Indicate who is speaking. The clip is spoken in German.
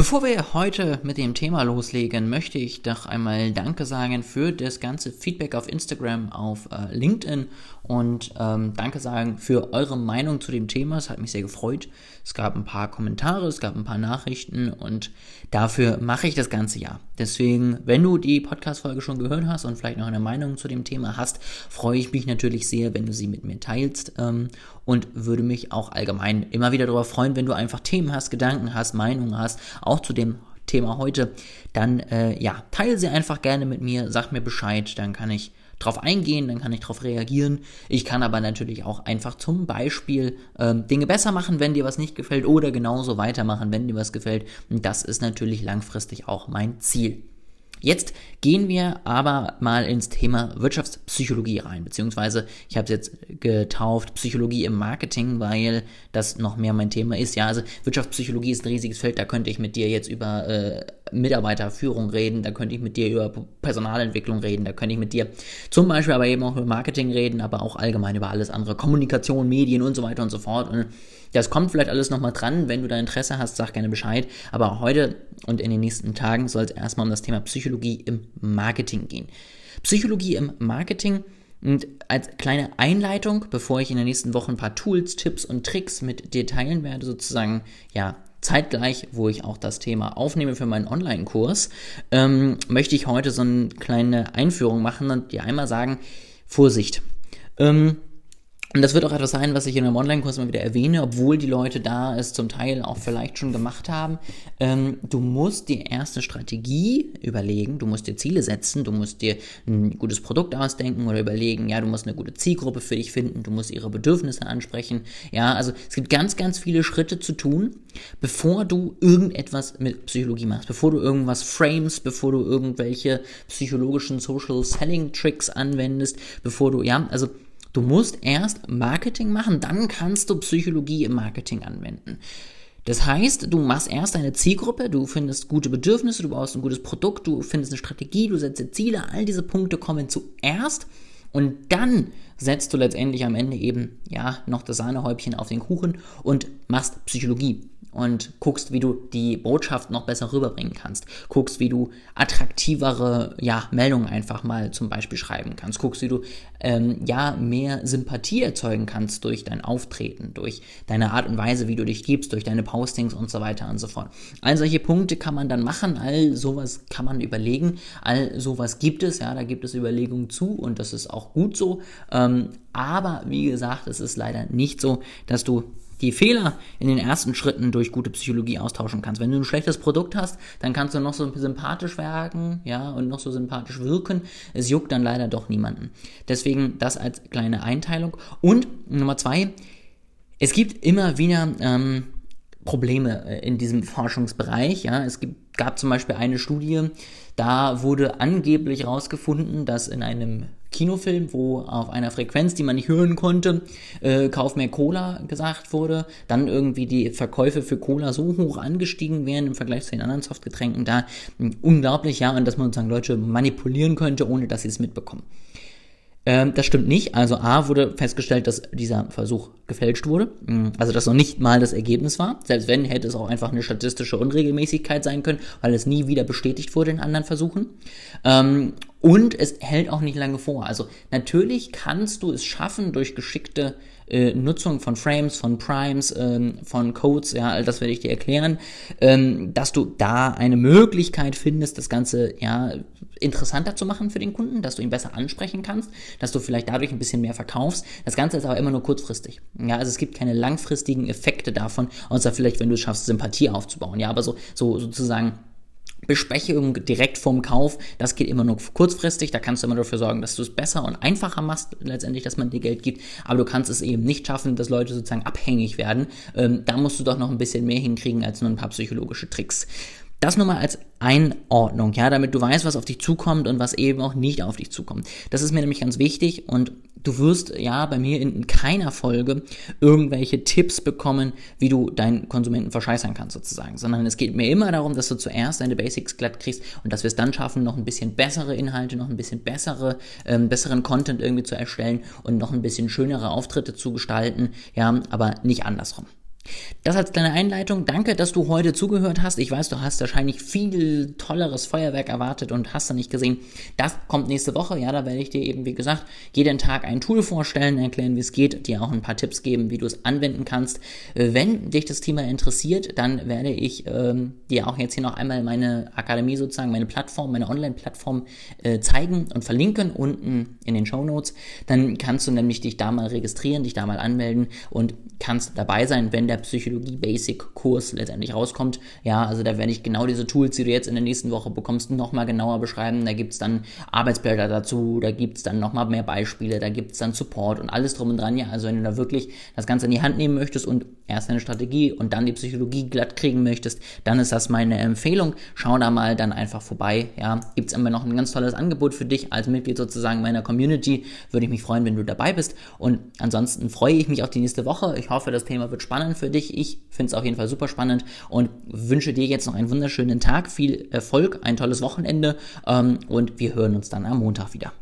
Speaker 1: Bevor wir heute mit dem Thema loslegen, möchte ich doch einmal Danke sagen für das ganze Feedback auf Instagram, auf äh, LinkedIn und ähm, Danke sagen für eure Meinung zu dem Thema. Es hat mich sehr gefreut. Es gab ein paar Kommentare, es gab ein paar Nachrichten und dafür mache ich das ganze Jahr. Deswegen, wenn du die Podcast-Folge schon gehört hast und vielleicht noch eine Meinung zu dem Thema hast, freue ich mich natürlich sehr, wenn du sie mit mir teilst ähm, und würde mich auch allgemein immer wieder darüber freuen, wenn du einfach Themen hast, Gedanken hast, Meinungen hast, auch zu dem Thema heute, dann äh, ja, teile sie einfach gerne mit mir, sag mir Bescheid, dann kann ich drauf eingehen, dann kann ich darauf reagieren. Ich kann aber natürlich auch einfach zum Beispiel ähm, Dinge besser machen, wenn dir was nicht gefällt, oder genauso weitermachen, wenn dir was gefällt. Und das ist natürlich langfristig auch mein Ziel. Jetzt gehen wir aber mal ins Thema Wirtschaftspsychologie rein, beziehungsweise ich habe es jetzt getauft Psychologie im Marketing, weil das noch mehr mein Thema ist. Ja, also Wirtschaftspsychologie ist ein riesiges Feld, da könnte ich mit dir jetzt über äh, Mitarbeiterführung reden, da könnte ich mit dir über Personalentwicklung reden, da könnte ich mit dir zum Beispiel aber eben auch über Marketing reden, aber auch allgemein über alles andere, Kommunikation, Medien und so weiter und so fort. Und das kommt vielleicht alles nochmal dran. Wenn du da Interesse hast, sag gerne Bescheid. Aber heute und in den nächsten Tagen soll es erstmal um das Thema Psychologie im Marketing gehen. Psychologie im Marketing und als kleine Einleitung, bevor ich in den nächsten Wochen ein paar Tools, Tipps und Tricks mit dir teilen werde, sozusagen, ja, zeitgleich, wo ich auch das Thema aufnehme für meinen Online-Kurs, ähm, möchte ich heute so eine kleine Einführung machen und dir einmal sagen, Vorsicht. Ähm, und das wird auch etwas sein, was ich in einem Online-Kurs mal wieder erwähne, obwohl die Leute da es zum Teil auch vielleicht schon gemacht haben. Ähm, du musst dir erste Strategie überlegen, du musst dir Ziele setzen, du musst dir ein gutes Produkt ausdenken oder überlegen, ja, du musst eine gute Zielgruppe für dich finden, du musst ihre Bedürfnisse ansprechen. Ja, also es gibt ganz, ganz viele Schritte zu tun, bevor du irgendetwas mit Psychologie machst, bevor du irgendwas frames, bevor du irgendwelche psychologischen Social Selling Tricks anwendest, bevor du, ja, also Du musst erst Marketing machen, dann kannst du Psychologie im Marketing anwenden. Das heißt, du machst erst eine Zielgruppe, du findest gute Bedürfnisse, du baust ein gutes Produkt, du findest eine Strategie, du setzt Ziele, all diese Punkte kommen zuerst und dann setzt du letztendlich am Ende eben ja noch das Sahnehäubchen auf den Kuchen und machst Psychologie und guckst, wie du die Botschaft noch besser rüberbringen kannst. Guckst, wie du attraktivere ja, Meldungen einfach mal zum Beispiel schreiben kannst. Guckst, wie du ähm, ja mehr Sympathie erzeugen kannst durch dein Auftreten, durch deine Art und Weise, wie du dich gibst, durch deine Postings und so weiter und so fort. All solche Punkte kann man dann machen, all sowas kann man überlegen, all sowas gibt es, ja, da gibt es Überlegungen zu und das ist auch gut so. Ähm, aber wie gesagt, es ist leider nicht so, dass du die Fehler in den ersten Schritten durch gute Psychologie austauschen kannst. Wenn du ein schlechtes Produkt hast, dann kannst du noch so sympathisch werden, ja, und noch so sympathisch wirken. Es juckt dann leider doch niemanden. Deswegen das als kleine Einteilung. Und Nummer zwei, es gibt immer wieder ähm, Probleme äh, in diesem Forschungsbereich. Ja, es gibt, gab zum Beispiel eine Studie, da wurde angeblich herausgefunden, dass in einem Kinofilm, wo auf einer Frequenz, die man nicht hören konnte, äh, Kauf mehr Cola gesagt wurde, dann irgendwie die Verkäufe für Cola so hoch angestiegen wären im Vergleich zu den anderen Softgetränken, da unglaublich, ja, und dass man sozusagen Leute manipulieren könnte, ohne dass sie es mitbekommen. Ähm, das stimmt nicht. Also A wurde festgestellt, dass dieser Versuch gefälscht wurde. Mm, also dass noch nicht mal das Ergebnis war. Selbst wenn, hätte es auch einfach eine statistische Unregelmäßigkeit sein können, weil es nie wieder bestätigt wurde in anderen Versuchen. Ähm, und es hält auch nicht lange vor. Also natürlich kannst du es schaffen, durch geschickte äh, Nutzung von Frames, von Primes, ähm, von Codes, ja, all das werde ich dir erklären, ähm, dass du da eine Möglichkeit findest, das Ganze ja interessanter zu machen für den Kunden, dass du ihn besser ansprechen kannst, dass du vielleicht dadurch ein bisschen mehr verkaufst. Das Ganze ist aber immer nur kurzfristig. Ja, also es gibt keine langfristigen Effekte davon, außer vielleicht, wenn du es schaffst, Sympathie aufzubauen. Ja, aber so, so sozusagen Besprechung direkt vom Kauf, das geht immer nur kurzfristig. Da kannst du immer dafür sorgen, dass du es besser und einfacher machst, letztendlich, dass man dir Geld gibt. Aber du kannst es eben nicht schaffen, dass Leute sozusagen abhängig werden. Ähm, da musst du doch noch ein bisschen mehr hinkriegen als nur ein paar psychologische Tricks. Das nur mal als Einordnung, ja, damit du weißt, was auf dich zukommt und was eben auch nicht auf dich zukommt. Das ist mir nämlich ganz wichtig und du wirst ja bei mir in keiner Folge irgendwelche Tipps bekommen, wie du deinen Konsumenten verscheißern kannst sozusagen, sondern es geht mir immer darum, dass du zuerst deine Basics glatt kriegst und dass wir es dann schaffen, noch ein bisschen bessere Inhalte, noch ein bisschen bessere, ähm, besseren Content irgendwie zu erstellen und noch ein bisschen schönere Auftritte zu gestalten, ja, aber nicht andersrum. Das als kleine Einleitung. Danke, dass du heute zugehört hast. Ich weiß, du hast wahrscheinlich viel tolleres Feuerwerk erwartet und hast da nicht gesehen. Das kommt nächste Woche. Ja, da werde ich dir eben, wie gesagt, jeden Tag ein Tool vorstellen, erklären, wie es geht, dir auch ein paar Tipps geben, wie du es anwenden kannst. Äh, wenn dich das Thema interessiert, dann werde ich ähm, dir auch jetzt hier noch einmal meine Akademie sozusagen, meine Plattform, meine Online-Plattform äh, zeigen und verlinken unten in den Show Notes. Dann kannst du nämlich dich da mal registrieren, dich da mal anmelden und kannst dabei sein, wenn der Psychologie Basic Kurs letztendlich rauskommt. Ja, also da werde ich genau diese Tools, die du jetzt in der nächsten Woche bekommst, nochmal genauer beschreiben. Da gibt es dann Arbeitsbilder dazu, da gibt es dann nochmal mehr Beispiele, da gibt es dann Support und alles drum und dran. Ja, also wenn du da wirklich das Ganze in die Hand nehmen möchtest und erst eine Strategie und dann die Psychologie glatt kriegen möchtest, dann ist das meine Empfehlung. Schau da mal dann einfach vorbei. Ja, gibt es immer noch ein ganz tolles Angebot für dich als Mitglied sozusagen meiner Community. Würde ich mich freuen, wenn du dabei bist. Und ansonsten freue ich mich auf die nächste Woche. Ich hoffe, das Thema wird spannend für dich. Ich finde es auf jeden Fall super spannend und wünsche dir jetzt noch einen wunderschönen Tag, viel Erfolg, ein tolles Wochenende ähm, und wir hören uns dann am Montag wieder.